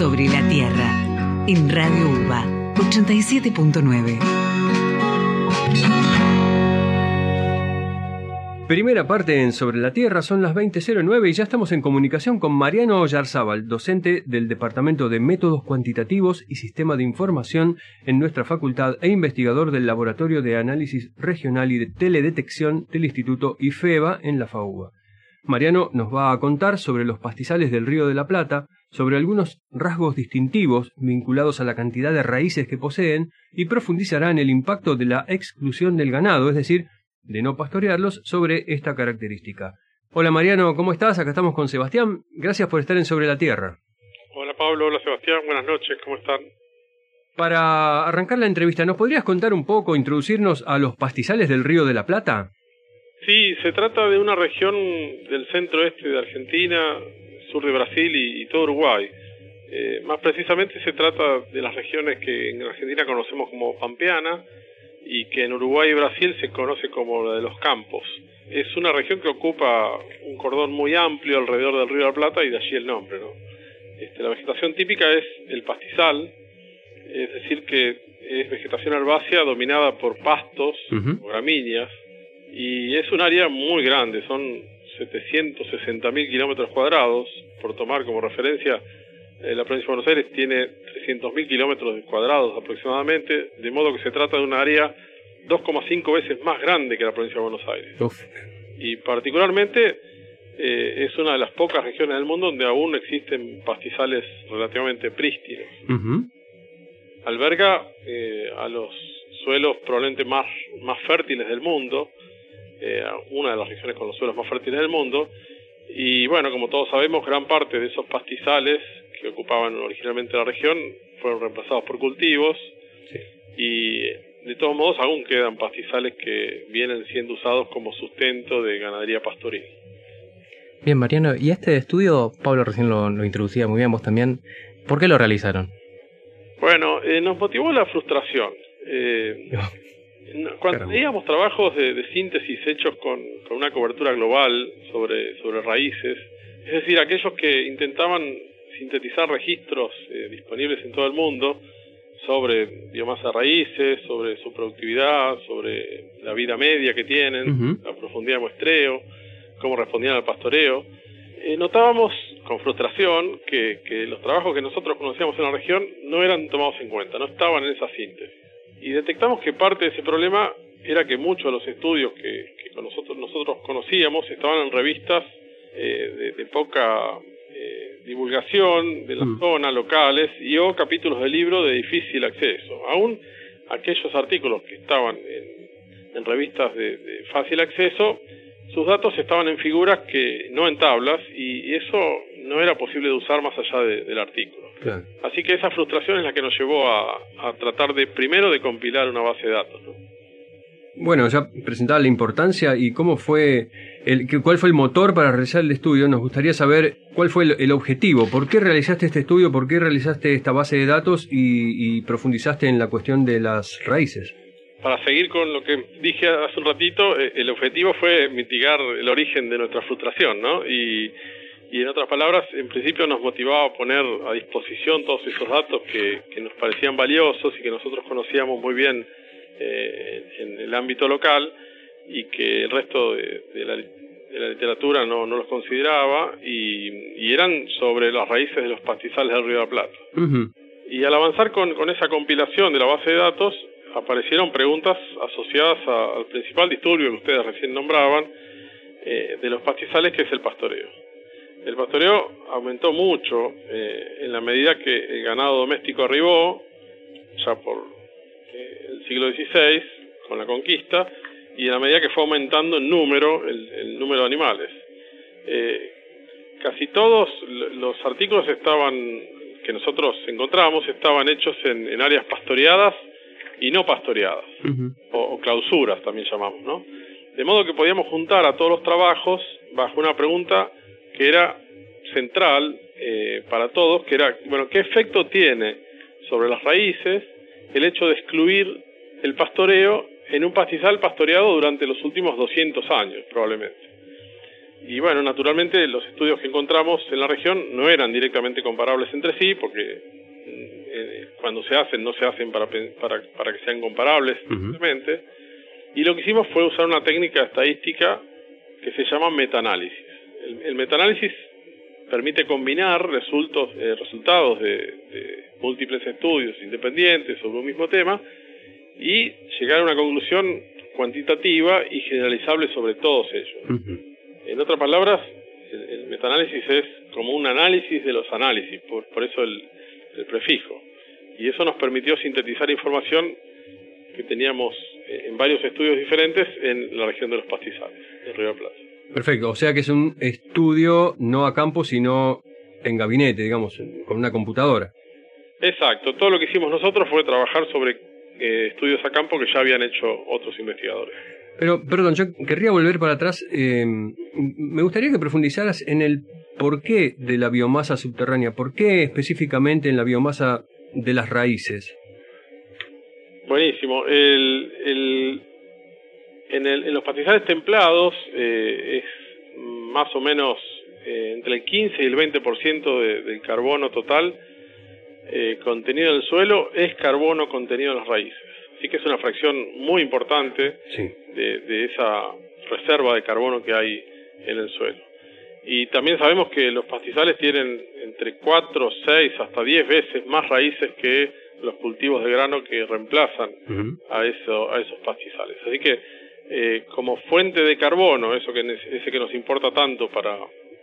Sobre la Tierra, en Radio UBA 87.9. Primera parte en Sobre la Tierra son las 20.09 y ya estamos en comunicación con Mariano Oyarzábal, docente del Departamento de Métodos Cuantitativos y Sistema de Información en nuestra facultad e investigador del Laboratorio de Análisis Regional y de Teledetección del Instituto IFEBA en la FAUBA. Mariano nos va a contar sobre los pastizales del Río de la Plata, sobre algunos rasgos distintivos vinculados a la cantidad de raíces que poseen y profundizará en el impacto de la exclusión del ganado, es decir, de no pastorearlos, sobre esta característica. Hola Mariano, ¿cómo estás? Acá estamos con Sebastián. Gracias por estar en Sobre la Tierra. Hola Pablo, hola Sebastián, buenas noches, ¿cómo están? Para arrancar la entrevista, ¿nos podrías contar un poco, introducirnos a los pastizales del Río de la Plata? Sí, se trata de una región del centro-este de Argentina, sur de Brasil y, todo Uruguay. Eh, más precisamente se trata de las regiones que en Argentina conocemos como Pampeana, y que en Uruguay y Brasil se conoce como la de los campos. Es una región que ocupa un cordón muy amplio alrededor del río de la Plata y de allí el nombre. ¿no? Este, la vegetación típica es el pastizal, es decir, que es vegetación herbácea dominada por pastos o gramíneas y es un área muy grande, son 760 mil kilómetros cuadrados, por tomar como referencia eh, la provincia de Buenos Aires tiene 300.000 kilómetros cuadrados aproximadamente, de modo que se trata de un área 2,5 veces más grande que la provincia de Buenos Aires. Y particularmente eh, es una de las pocas regiones del mundo donde aún existen pastizales relativamente prístinos. Alberga eh, a los suelos probablemente más, más fértiles del mundo, una de las regiones con los suelos más fértiles del mundo, y bueno, como todos sabemos, gran parte de esos pastizales que ocupaban originalmente la región fueron reemplazados por cultivos y de todos modos aún quedan pastizales que vienen siendo usados como sustento de ganadería pastoril. Bien, Mariano, y este estudio, Pablo recién lo, introducía muy bien, vos también, ¿por qué lo realizaron? Bueno, eh, nos motivó la frustración. Eh, cuando teníamos trabajos de, síntesis hechos con, con, una cobertura global sobre, sobre raíces, es decir, aquellos que intentaban sintetizar registros eh, disponibles en todo el mundo sobre biomasa de raíces, sobre su productividad, sobre la vida media que tienen, la profundidad de muestreo, cómo respondían al pastoreo. Eh, notábamos con frustración que, que los trabajos que nosotros conocíamos en la región no eran tomados en cuenta, no estaban en esa síntesis. Y detectamos que parte de ese problema era que muchos de los estudios que, que nosotros, nosotros conocíamos estaban en revistas eh, de, poca eh, divulgación de la mm. zona, locales, y o capítulos de libro de difícil acceso. Aún aquellos artículos que estaban en, revistas de, fácil acceso, sus datos estaban en figuras que no en tablas, y, eso no era posible de usar más allá del artículo. Así que esa frustración es la que nos llevó a, a tratar de primero de compilar una base de datos. ¿no? Bueno, ya presentaba la importancia y cómo fue, el, cuál fue el motor para realizar el estudio. Nos gustaría saber cuál fue el, objetivo, por qué realizaste este estudio, por qué realizaste esta base de datos y, profundizaste en la cuestión de las raíces. Para seguir con lo que dije hace un ratito, eh, el objetivo fue mitigar el origen de nuestra frustración, ¿no? Y, y en otras palabras, en principio nos motivaba a poner a disposición todos esos datos que, que nos parecían valiosos y que nosotros conocíamos muy bien eh, en el ámbito local y que el resto de, la, literatura no, no los consideraba y, eran sobre las raíces de los pastizales del Río de la Plata. Y al avanzar con, con esa compilación de la base de datos, aparecieron preguntas asociadas al principal disturbio que ustedes recién nombraban eh, de los pastizales, que es el pastoreo. El pastoreo aumentó mucho eh, en la medida que el ganado doméstico arribó, ya por el siglo XVI, con la conquista, y a medida que fue aumentando en número, el, número de animales. Eh, casi todos los artículos estaban que nosotros encontramos estaban hechos en, áreas pastoreadas y no pastoreadas, o, clausuras también llamamos, ¿no? De modo que podíamos juntar a todos los trabajos bajo una pregunta que era central eh, para todos, que era, bueno, ¿qué efecto tiene sobre las raíces el hecho de excluir el pastoreo en un pastizal pastoreado durante los últimos 200 años, probablemente. y bueno, naturalmente los estudios que encontramos en la región no eran directamente comparables entre sí, porque eh, cuando se hacen no se hacen para, para, para que sean comparables, simplemente. Y lo que hicimos fue usar una técnica estadística que se llama metaanálisis. El, el metaanálisis permite combinar resultados, eh, resultados de, de, múltiples estudios independientes sobre un mismo tema y llegar a una conclusión cuantitativa y generalizable sobre todos ellos. En otras palabras, el, el, metaanálisis es como un análisis de los análisis, por, por eso el, el, prefijo. Y eso nos permitió sintetizar información que teníamos eh, en varios estudios diferentes en la región de los pastizales, en Río Plata. Perfecto, o sea que es un estudio no a campo, sino en gabinete, digamos, con una computadora. Exacto, todo lo que hicimos nosotros fue trabajar sobre eh, estudios a campo que ya habían hecho otros investigadores. Pero, perdón, yo querría volver para atrás. Eh, me gustaría que profundizaras en el porqué de la biomasa subterránea. ¿Por qué específicamente en la biomasa de las raíces? Buenísimo. El, el, en, el, en, los pastizales templados eh, es más o menos eh, entre el 15 y el 20% de, del carbono total eh, contenido en el suelo es carbono contenido en las raíces. Así que es una fracción muy importante sí. de, de esa reserva de carbono que hay en el suelo. Y también sabemos que los pastizales tienen entre 4, 6 hasta 10 veces más raíces que los cultivos de grano que reemplazan uh -huh. a, eso, a esos pastizales. Así que eh, como fuente de carbono, eso que ese que nos importa tanto para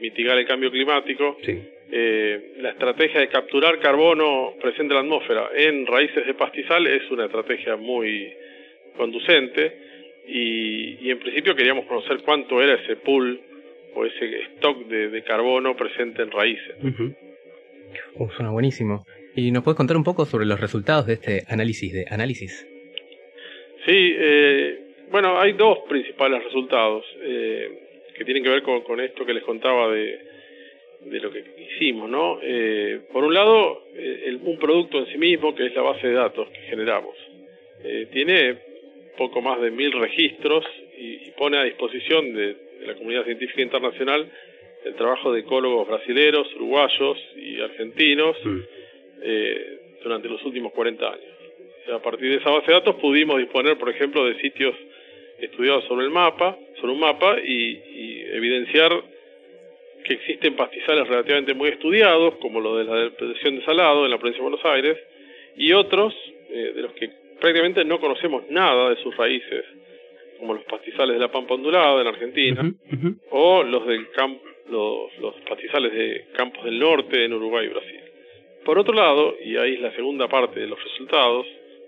mitigar el cambio climático, sí. eh, la estrategia de capturar carbono presente en la atmósfera en raíces de pastizal es una estrategia muy conducente y, y en principio queríamos conocer cuánto era ese pool o ese stock de, de carbono presente en raíces. Uh -huh. oh, suena buenísimo. ¿Y nos puedes contar un poco sobre los resultados de este análisis de análisis? Sí, eh, bueno, hay dos principales resultados eh, que tienen que ver con, con, esto que les contaba de, de lo que hicimos, ¿no? Eh, por un lado, eh, el, un producto en sí mismo, que es la base de datos que generamos, eh, tiene poco más de mil registros y, y pone a disposición de, de, la comunidad científica internacional el trabajo de ecólogos brasileños, uruguayos y argentinos eh, durante los últimos 40 años. A partir de esa base de datos pudimos disponer, por ejemplo, de sitios estudiados sobre el mapa, sobre un mapa y, y evidenciar que existen pastizales relativamente muy estudiados, como lo de la depresión de Salado en la provincia de Buenos Aires, y otros eh, de los que prácticamente no conocemos nada de sus raíces, como los pastizales de la Pampa Ondulada en Argentina, uh -huh, uh -huh. o los del los, los pastizales de campos del norte en Uruguay y Brasil. Por otro lado, y ahí es la segunda parte de los resultados,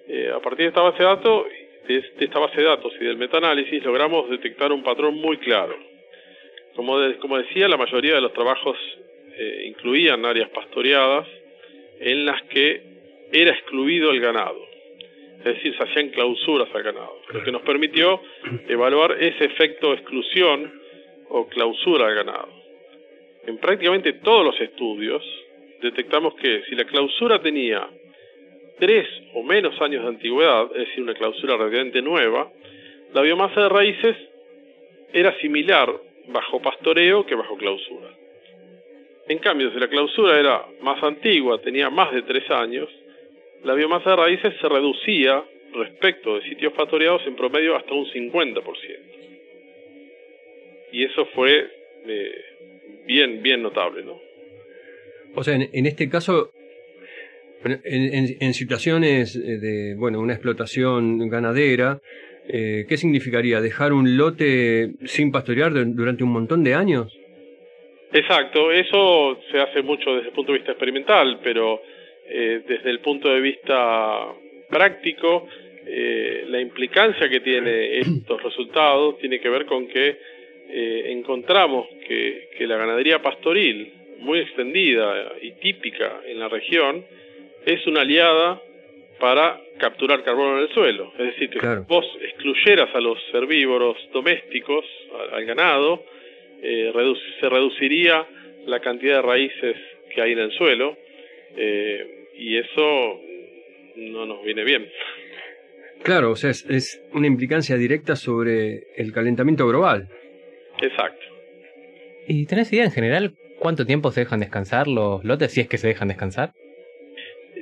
eh, a partir de esta base de datos, de, de esta base de datos y del metaanálisis logramos detectar un patrón muy claro. Como, como decía, la mayoría de los trabajos eh, incluían áreas pastoreadas en las que era excluido el ganado. Es decir, se hacían clausuras al ganado, lo que nos permitió evaluar ese efecto exclusión o clausura al ganado. En prácticamente todos los estudios detectamos que si la clausura tenía tres o menos años de antigüedad, es decir, una clausura relativamente nueva, la biomasa de raíces era similar bajo pastoreo que bajo clausura. En cambio, si la clausura era más antigua, tenía más de tres años, la biomasa de raíces se reducía respecto de sitios pastoreados en promedio hasta un 50%. Y eso fue eh, bien, bien notable, ¿no? O sea, en, en este caso, en, en, en, situaciones de, bueno, una explotación ganadera, eh, ¿qué significaría? ¿Dejar un lote sin pastorear durante un montón de años? Exacto, eso se hace mucho desde el punto de vista experimental, pero eh, desde el punto de vista práctico, eh, la implicancia que tiene estos resultados tiene que ver con que eh, encontramos que, que la ganadería pastoril, muy extendida y típica en la región, es una aliada para capturar carbono en el suelo. Es decir, que claro. vos excluyeras a los herbívoros domésticos, al, al ganado, eh, redu se reduciría la cantidad de raíces que hay en el suelo eh, y eso no nos viene bien. Claro, o sea, es, es una implicancia directa sobre el calentamiento global. Exacto. ¿Y tenés idea en general cuánto tiempo se dejan descansar los lotes, si es que se dejan descansar?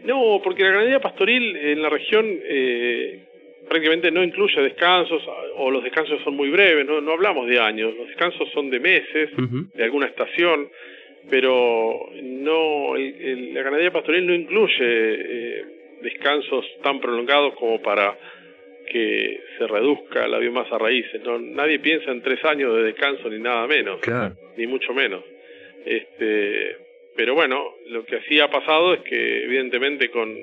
No, porque la ganadería pastoril en la región eh, prácticamente no incluye descansos o los descansos son muy breves, no, no hablamos de años, los descansos son de meses, de alguna estación, pero no la ganadería pastoril no incluye eh, descansos tan prolongados como para que se reduzca la biomasa raíces. No, nadie piensa en tres años de descanso ni nada menos, ni mucho menos. Este, pero bueno, lo que así ha pasado es que evidentemente con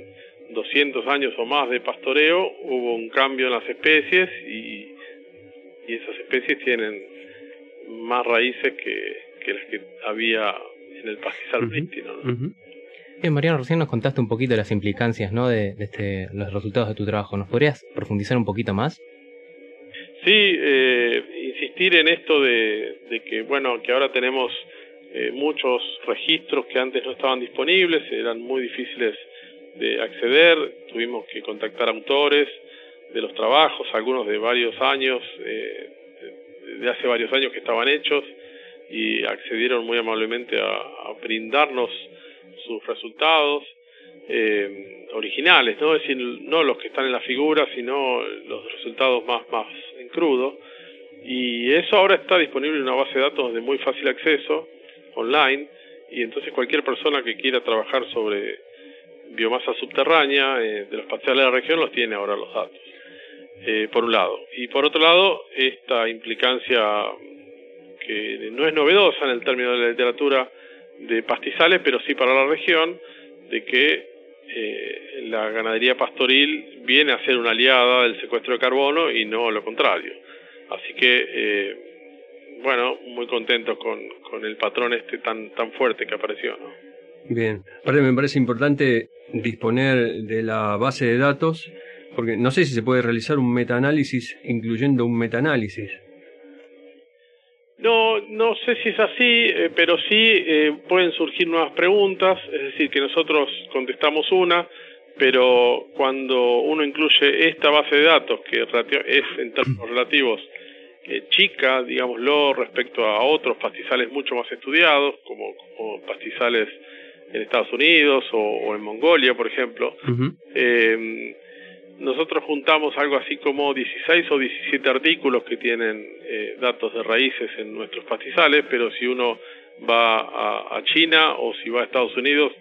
200 años o más de pastoreo hubo un cambio en las especies y, y esas especies tienen más raíces que, que las que había en el pastizal uh Mariano, recién nos contaste un poquito de las implicancias ¿no? de, este, los resultados de tu trabajo. ¿Nos podrías profundizar un poquito más? Sí, eh, insistir en esto de, de que, bueno, que ahora tenemos eh, muchos registros que antes no estaban disponibles, eran muy difíciles de acceder, tuvimos que contactar autores de los trabajos, algunos de varios años, eh, de hace varios años que estaban hechos y accedieron muy amablemente a, brindarnos sus resultados eh, originales, ¿no? Es decir, no los que están en la figura, sino los resultados más, más en crudo. Y eso ahora está disponible en una base de datos de muy fácil acceso, online y entonces cualquier persona que quiera trabajar sobre biomasa subterránea eh, de los pastizales de la región los tiene ahora los datos, eh, por un lado. Y por otro lado, esta implicancia que no es novedosa en el término de la literatura de pastizales, pero sí para la región, de que eh, la ganadería pastoril viene a ser una aliada del secuestro de carbono y no lo contrario. Así que bueno, muy contentos con, con el patrón este tan, tan fuerte que apareció. ¿no? Bien, aparte me parece importante disponer de la base de datos, porque no sé si se puede realizar un metaanálisis incluyendo un metaanálisis. No, no sé si es así, eh, pero sí eh, pueden surgir nuevas preguntas, es decir, que nosotros contestamos una, pero cuando uno incluye esta base de datos, que es en términos relativos eh, chica, digámoslo, respecto a otros pastizales mucho más estudiados, como, pastizales en Estados Unidos o, en Mongolia, por ejemplo. eh, nosotros juntamos algo así como 16 o 17 artículos que tienen eh, datos de raíces en nuestros pastizales, pero si uno va a, a, China o si va a Estados Unidos,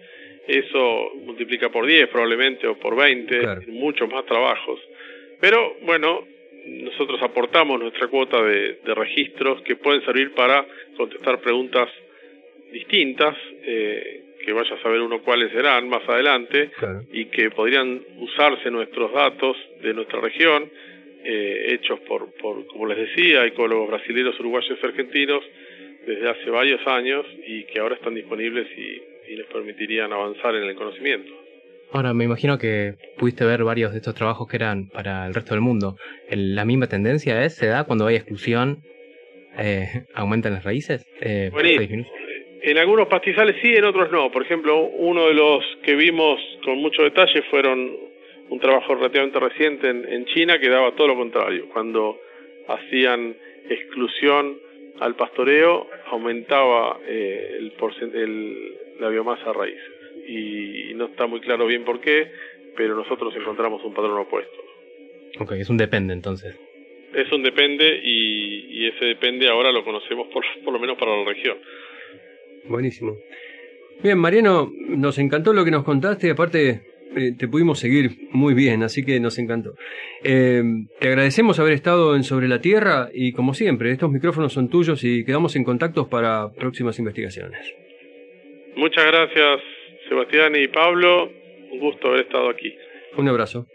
eso multiplica por 10 probablemente o por 20, muchos más trabajos. Pero bueno, nosotros aportamos nuestra cuota de, registros que pueden servir para contestar preguntas distintas, eh, que vaya a saber uno cuáles serán más adelante, y que podrían usarse nuestros datos de nuestra región, eh, hechos por, por, como les decía, ecólogos brasileños, uruguayos y argentinos desde hace varios años y que ahora están disponibles y les permitirían avanzar en el conocimiento. Ahora, me imagino que pudiste ver varios de estos trabajos que eran para el resto del mundo. ¿La misma tendencia es, se da cuando hay exclusión, eh, aumentan las raíces? Eh, en algunos pastizales sí, en otros no. Por ejemplo, uno de los que vimos con mucho detalle fueron un trabajo relativamente reciente en, China que daba todo lo contrario. Cuando hacían exclusión al pastoreo, aumentaba eh, el, el, la biomasa raíces y no está muy claro bien por qué, pero nosotros encontramos un patrón opuesto. Ok, es un depende entonces. Es un depende y, ese depende ahora lo conocemos por, por lo menos para la región. Buenísimo. Bien, Mariano, nos encantó lo que nos contaste y aparte eh, te pudimos seguir muy bien, así que nos encantó. Eh, te agradecemos haber estado en Sobre la Tierra y como siempre, estos micrófonos son tuyos y quedamos en contacto para próximas investigaciones. Muchas gracias Sebastián y Pablo, un gusto haber estado aquí. Un abrazo.